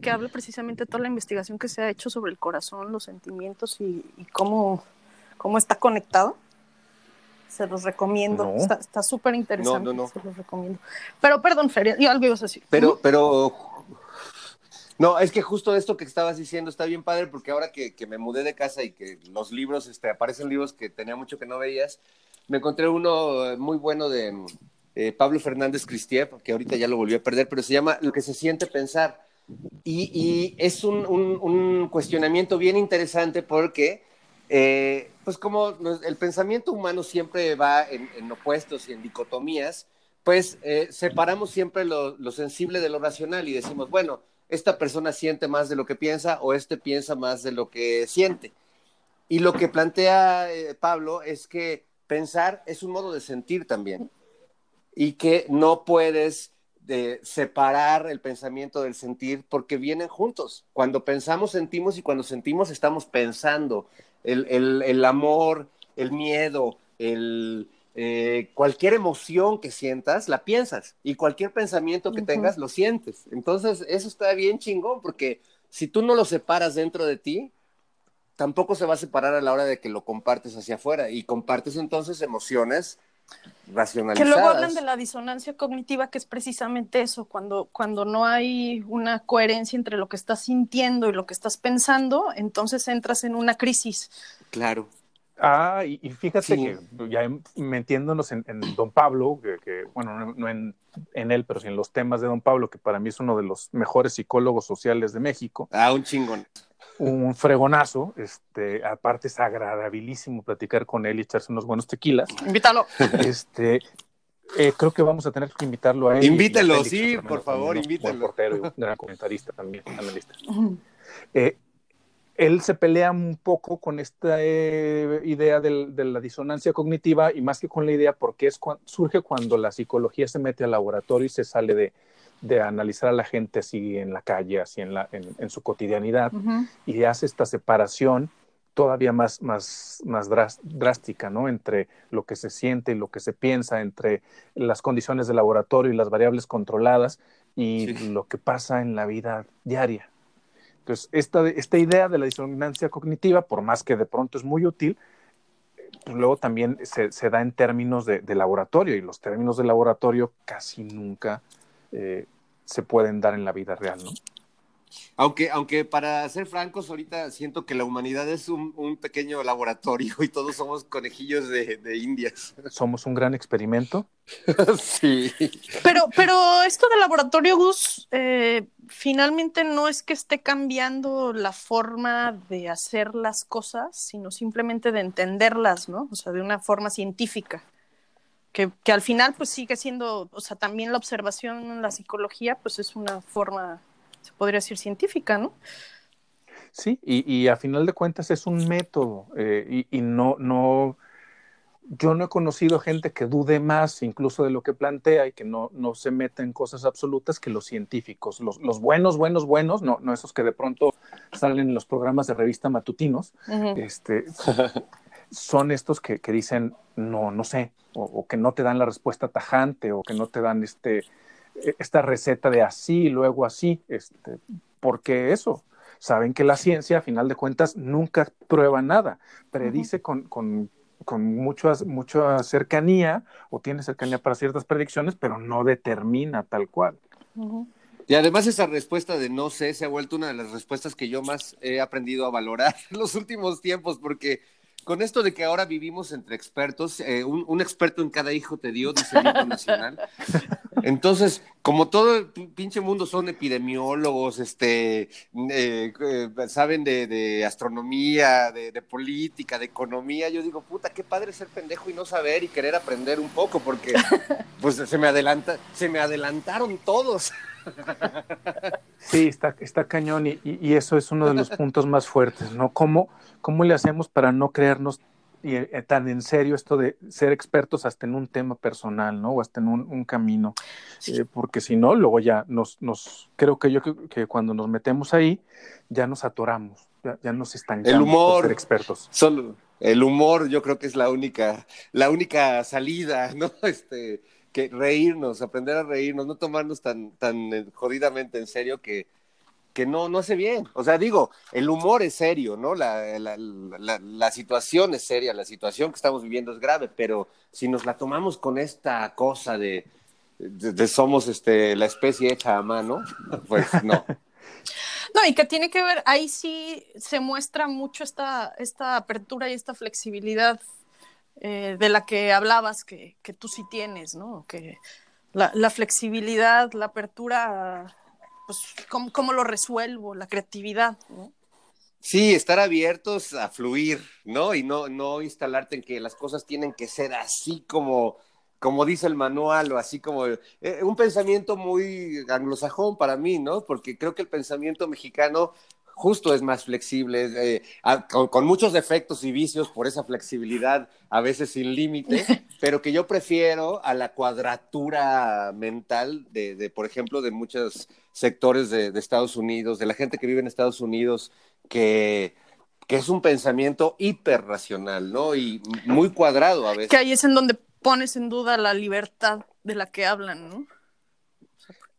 Que habla precisamente de toda la investigación que se ha hecho sobre el corazón, los sentimientos y, cómo, cómo está conectado. Se los recomiendo. Está súper interesante. Se los recomiendo. Pero perdón, Feria, yo algo ibas a decir. Pero, pero no, es que justo esto que estabas diciendo está bien padre porque ahora que, que, me mudé de casa y que los libros, este, aparecen libros que tenía mucho que no veías, me encontré uno eh, muy bueno de eh, Pablo Fernández Cristiev, que ahorita ya lo volví a perder, pero se llama Lo que se siente pensar. Y, es un, cuestionamiento bien interesante porque, eh, pues como el pensamiento humano siempre va en, opuestos y en dicotomías, pues separamos siempre lo, lo sensible de lo racional y decimos, bueno, esta persona siente más de lo que piensa o este piensa más de lo que siente. Y lo que plantea Pablo es que pensar es un modo de sentir también y que no puedes de separar el pensamiento del sentir porque vienen juntos. Cuando pensamos, sentimos y cuando sentimos, estamos pensando. El, amor, el miedo, el, eh, cualquier emoción que sientas, la piensas y cualquier pensamiento que tengas, lo sientes. Entonces, eso está bien chingón porque si tú no lo separas dentro de ti, tampoco se va a separar a la hora de que lo compartes hacia afuera y compartes entonces emociones racionalizadas. Que luego hablan de la disonancia cognitiva, que es precisamente eso, cuando, cuando no hay una coherencia entre lo que estás sintiendo y lo que estás pensando, entonces entras en una crisis. Claro. Ah, y, fíjate que ya metiéndonos en, Don Pablo, que, bueno, no, en, en, él, pero sí en los temas de Don Pablo, que para mí es uno de los mejores psicólogos sociales de México. Ah, un chingón un fregonazo. Este, aparte es agradabilísimo platicar con él y echarse unos buenos tequilas. Invítalo. Este, eh, creo que vamos a tener que invitarlo a él. Invítelo, sí, por favor, invítelo. Un portero, un gran comentarista también, analista. Eh, él se pelea un poco con esta eh, idea de la disonancia cognitiva y más que con la idea porque es surge cuando la psicología se mete al laboratorio y se sale de, de analizar a la gente así en la calle, así en, la, en, su cotidianidad y hace esta separación todavía más, más, más drástica, ¿no? Entre lo que se siente y lo que se piensa, entre las condiciones de laboratorio y las variables controladas y lo que pasa en la vida diaria. Entonces, esta, esta idea de la disonancia cognitiva, por más que de pronto es muy útil, pues luego también se, se da en términos de, de, laboratorio y los términos de laboratorio casi nunca eh, se pueden dar en la vida real, ¿no? Aunque, aunque para ser francos, ahorita siento que la humanidad es un, pequeño laboratorio y todos somos conejillos de, indias. Somos un gran experimento. sí. Pero, pero esto del laboratorio, Gus, eh, finalmente no es que esté cambiando la forma de hacer las cosas, sino simplemente de entenderlas, ¿no? O sea, de una forma científica. Que, que al final, pues sigue siendo, o sea, también la observación en la psicología, pues es una forma se podría decir científica, ¿no? Sí, y, a final de cuentas es un método eh, y, no, no, yo no he conocido gente que dude más incluso de lo que plantea y que no, no se meta en cosas absolutas que los científicos. Los, los buenos, buenos, buenos, no, no esos que de pronto salen en los programas de revista matutinos, este, son estos que, que, dicen no, no sé, o, o, que no te dan la respuesta tajante o que no te dan este e-, esta receta de así, y luego así, este, porque eso, saben que la ciencia, a final de cuentas, nunca prueba nada, predice con, con, con mucha cercanía o tiene cercanía para ciertas predicciones, pero no determina tal cual. Y además esa respuesta de no sé se ha vuelto una de las respuestas que yo más he aprendido a valorar en los últimos tiempos, porque con esto de que ahora vivimos entre expertos, eh, un, experto en cada hijo te dio, dice el nacional. Entonces, como todo el pinche mundo son epidemiólogos, este, eh, eh, saben de, astronomía, de, de, política, de economía, yo digo, puta, qué padre ser pendejo y no saber y querer aprender un poco, porque pues se me adelanta, se me adelantaron todos. Sí, está, está cañón y, y, eso es uno de los puntos más fuertes, ¿no? ¿Cómo, cómo le hacemos para no creernos eh, tan en serio esto de ser expertos hasta en un tema personal, ¿no? O hasta en un, camino. Eh, porque si no, luego ya nos, nos creo que yo que, cuando nos metemos ahí, ya nos atoramos, ya, ya nos estancamos el humor, ser expertos. Solo, el humor yo creo que es la única, la única salida, ¿no? Este, que reírnos, aprender a reírnos, no tomarnos tan, tan eh, jodidamente en serio que, que no, no hace bien. O sea, digo, el humor es serio, ¿no? La, la, la, situación es seria, la situación que estamos viviendo es grave, pero si nos la tomamos con esta cosa de, de, somos este, la especie hecha a mano, pues no. No, y que tiene que ver, ahí sí se muestra mucho esta, esta apertura y esta flexibilidad eh, de la que hablabas, que, que, tú sí tienes, ¿no? Que la, flexibilidad, la apertura, pues, ¿cómo, ¿cómo, lo resuelvo? La creatividad, ¿no? Sí, estar abiertos a fluir, ¿no? Y no, no instalarte en que las cosas tienen que ser así como, como dice el manual o así como eh, un pensamiento muy anglosajón para mí, ¿no? Porque creo que el pensamiento mexicano justo es más flexible, eh, con, muchos defectos y vicios por esa flexibilidad, a veces sin límite, pero que yo prefiero a la cuadratura mental de, por ejemplo, de muchos sectores de, Estados Unidos, de la gente que vive en Estados Unidos, que, que es un pensamiento hiperracional, ¿no? Y muy cuadrado a veces. Que ahí es en donde pones en duda la libertad de la que hablan, ¿no?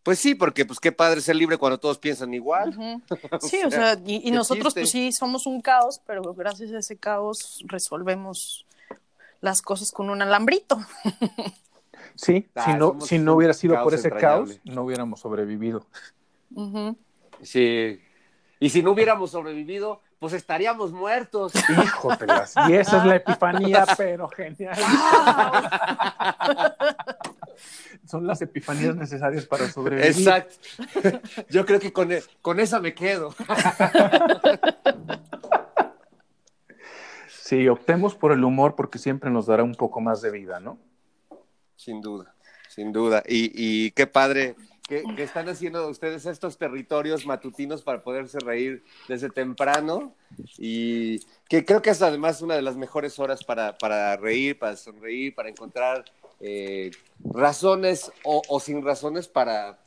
Pues sí, porque pues qué padre ser libre cuando todos piensan igual. Sí, o sea, y, nosotros pues sí somos un caos, pero gracias a ese caos resolvemos las cosas con un alambrito. Sí, si, no, si no hubiera sido por ese caos, no hubiéramos sobrevivido. Sí, y si no hubiéramos sobrevivido, pues estaríamos muertos. Híjotelas. Y esa es la epifanía, pero genial. Son las epifanías necesarias para sobrevivir. Exacto. Yo creo que con, e, con esa me quedo. Sí, optemos por el humor porque siempre nos dará un poco más de vida, ¿no? Sin duda, sin duda. Y, y qué padre que, están haciendo ustedes estos territorios matutinos para poderse reír desde temprano y que creo que es además una de las mejores horas para, para reír, para sonreír, para encontrar eh, razones o, sin razones para,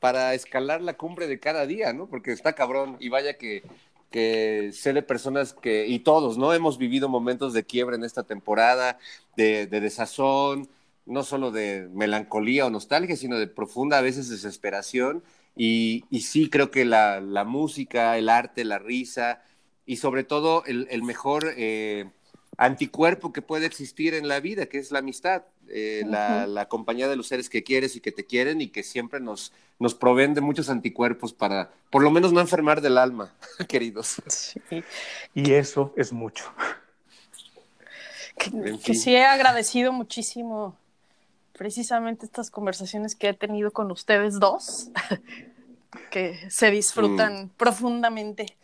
para escalar la cumbre de cada día, ¿no? Porque está cabrón y vaya que, que sé de personas que, y todos, ¿no? Hemos vivido momentos de quiebra en esta temporada, de, de desazón, no solo de melancolía o nostalgia, sino de profunda a veces desesperación. Y, y sí creo que la, la, música, el arte, la risa y sobre todo el, el mejor eh, anticuerpo que puede existir en la vida, que es la amistad, eh, la, la, compañía de los seres que quieres y que te quieren y que siempre nos, nos proveen de muchos anticuerpos para por lo menos no enfermar del alma, queridos. Sí. Y eso es mucho. Que, que sí he agradecido muchísimo precisamente estas conversaciones que he tenido con ustedes dos, que se disfrutan mm. profundamente.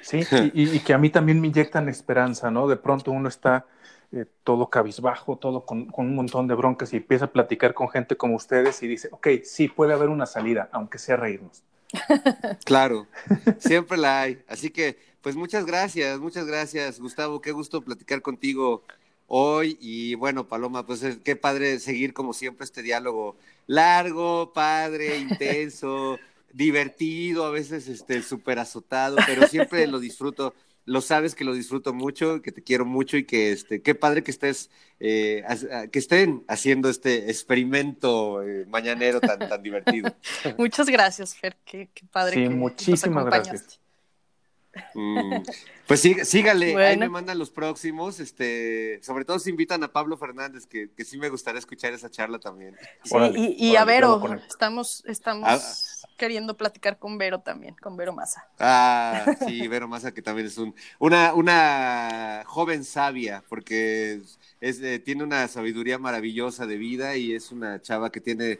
Sí, y, que a mí también me inyectan esperanza, ¿no? De pronto uno está eh, todo cabizbajo, todo con, un montón de broncas y empieza a platicar con gente como ustedes y dice, ok, sí, puede haber una salida, aunque sea reírnos. Claro, siempre la hay. Así que, pues muchas gracias, muchas gracias, Gustavo. Qué gusto platicar contigo hoy. Y bueno, Paloma, pues qué padre seguir como siempre este diálogo largo, padre, intenso, divertido, a veces este súper azotado, pero siempre lo disfruto. Lo sabes que lo disfruto mucho, que te quiero mucho y que este, qué padre que estés, eh, que estén haciendo este experimento eh, mañanero tan, tan divertido. Muchas gracias, Fer, qué, padre sí, muchísimas gracias. Mm, pues sí, sígale, ahí me mandan los próximos, este, sobre todo si invitan a Pablo Fernández, que, que sí me gustaría escuchar esa charla también. Sí, y, a Vero, estamos, estamos ah. queriendo platicar con Vero también, con Vero Maza. Ah, sí, Vero Maza, que también es un, una, una joven sabia, porque es, eh, tiene una sabiduría maravillosa de vida y es una chava que tiene,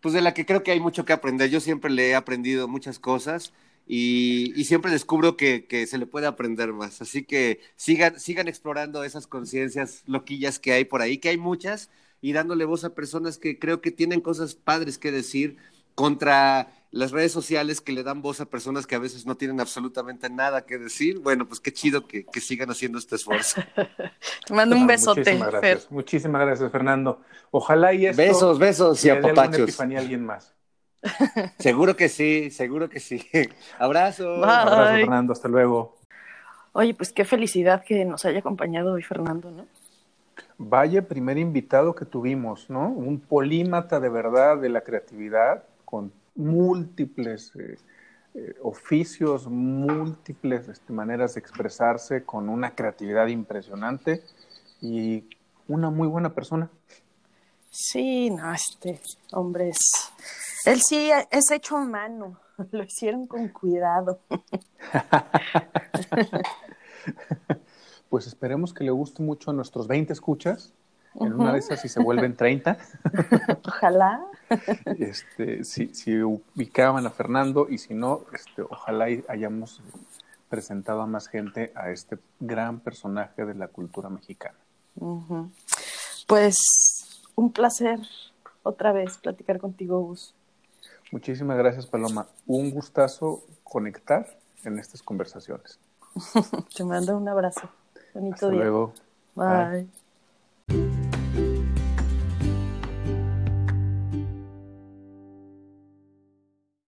pues de la que creo que hay mucho que aprender. Yo siempre le he aprendido muchas cosas y, siempre descubro que, se le puede aprender más. Así que sigan, sigan explorando esas conciencias loquillas que hay por ahí, que hay muchas, y dándole voz a personas que creo que tienen cosas padres que decir contra las redes sociales que le dan voz a personas que a veces no tienen absolutamente nada que decir. Bueno, pues qué chido que, sigan haciendo este esfuerzo. Te mando un besote. Muchísimas gracias, Muchísimas gracias Fernando. Ojalá y esto besos, besos y apapachos. a alguien más. Seguro que sí, seguro que sí. Abrazo. Abrazo, Fernando. Hasta luego. Oye, pues qué felicidad que nos haya acompañado hoy Fernando, ¿no? Vaya primer invitado que tuvimos, ¿no? Un polímata de verdad de la creatividad, con múltiples eh, eh, oficios, múltiples este, maneras de expresarse, con una creatividad impresionante y una muy buena persona. Sí, no, este hombre es él sí es hecho a mano, lo hicieron con cuidado. pues esperemos que le guste mucho a nuestros 20 escuchas. En una de esas, si se vuelven 30. Ojalá. Este, si, si, ubicaban a Fernando y si no, este, ojalá hayamos presentado a más gente a este gran personaje de la cultura mexicana. Pues un placer otra vez platicar contigo, Gus. Muchísimas gracias, Paloma. Un gustazo conectar en estas conversaciones. Te mando un abrazo. Bonito Hasta día. Luego. Bye.